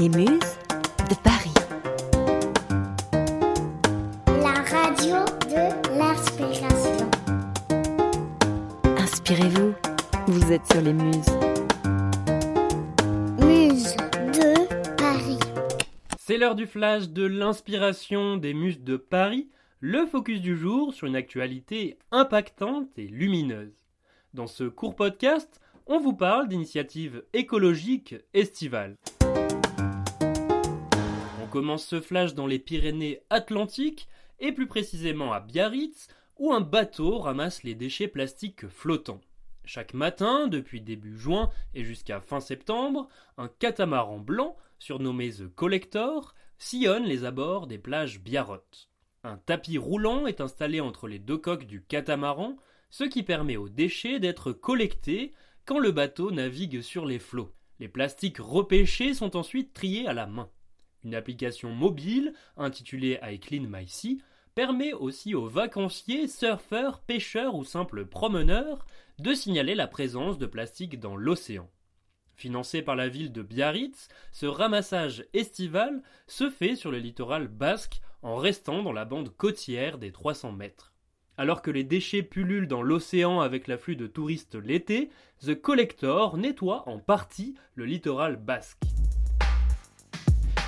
Les Muses de Paris. La radio de l'inspiration. Inspirez-vous, vous êtes sur les Muses. Muse de Paris. C'est l'heure du flash de l'inspiration des Muses de Paris, le focus du jour sur une actualité impactante et lumineuse. Dans ce court podcast, on vous parle d'initiatives écologiques estivales. Commence ce flash dans les Pyrénées Atlantiques et plus précisément à Biarritz où un bateau ramasse les déchets plastiques flottants. Chaque matin, depuis début juin et jusqu'à fin septembre, un catamaran blanc, surnommé The Collector, sillonne les abords des plages Biarrottes. Un tapis roulant est installé entre les deux coques du catamaran, ce qui permet aux déchets d'être collectés quand le bateau navigue sur les flots. Les plastiques repêchés sont ensuite triés à la main. Une application mobile, intitulée I Clean My Sea, permet aussi aux vacanciers, surfeurs, pêcheurs ou simples promeneurs de signaler la présence de plastique dans l'océan. Financé par la ville de Biarritz, ce ramassage estival se fait sur le littoral basque en restant dans la bande côtière des 300 mètres. Alors que les déchets pullulent dans l'océan avec l'afflux de touristes l'été, The Collector nettoie en partie le littoral basque.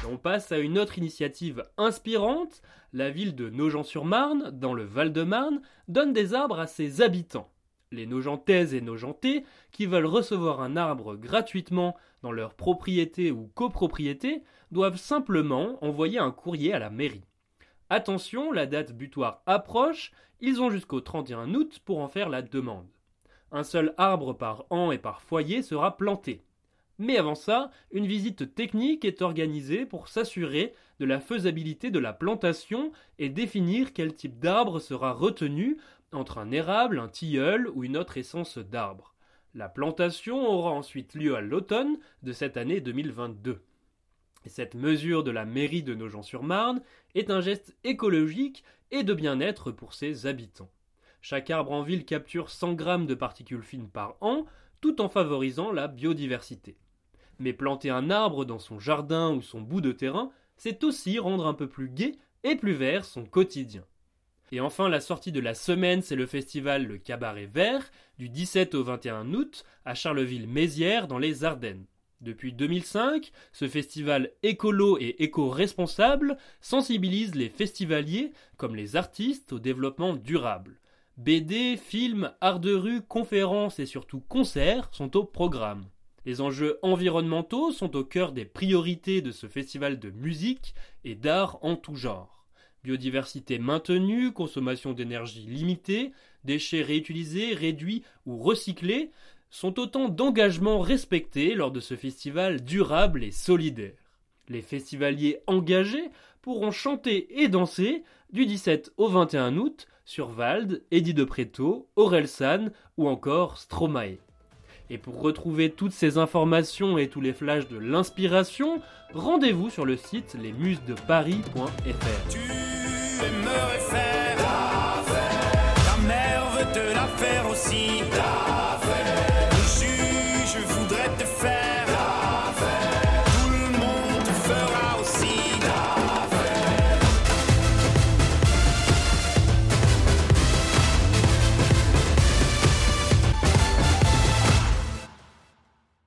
On passe à une autre initiative inspirante. La ville de Nogent-sur-Marne, dans le Val-de-Marne, donne des arbres à ses habitants. Les Nogentaises et Nogentais, qui veulent recevoir un arbre gratuitement dans leur propriété ou copropriété, doivent simplement envoyer un courrier à la mairie. Attention, la date butoir approche, ils ont jusqu'au 31 août pour en faire la demande. Un seul arbre par an et par foyer sera planté. Mais avant ça, une visite technique est organisée pour s'assurer de la faisabilité de la plantation et définir quel type d'arbre sera retenu entre un érable, un tilleul ou une autre essence d'arbre. La plantation aura ensuite lieu à l'automne de cette année 2022. Et cette mesure de la mairie de Nogent-sur-Marne est un geste écologique et de bien-être pour ses habitants. Chaque arbre en ville capture 100 grammes de particules fines par an, tout en favorisant la biodiversité. Mais planter un arbre dans son jardin ou son bout de terrain, c'est aussi rendre un peu plus gai et plus vert son quotidien. Et enfin, la sortie de la semaine, c'est le festival Le Cabaret Vert, du 17 au 21 août, à Charleville-Mézières, dans les Ardennes. Depuis 2005, ce festival écolo et éco-responsable sensibilise les festivaliers, comme les artistes, au développement durable. BD, films, art de rue, conférences et surtout concerts sont au programme. Les enjeux environnementaux sont au cœur des priorités de ce festival de musique et d'art en tout genre. Biodiversité maintenue, consommation d'énergie limitée, déchets réutilisés, réduits ou recyclés sont autant d'engagements respectés lors de ce festival durable et solidaire. Les festivaliers engagés pourront chanter et danser du 17 au 21 août sur Vald, Eddie de Preto, Orelsan ou encore Stromae. Et pour retrouver toutes ces informations et tous les flashs de l'inspiration, rendez-vous sur le site lesmusesdeparis.fr. Tu aimerais faire.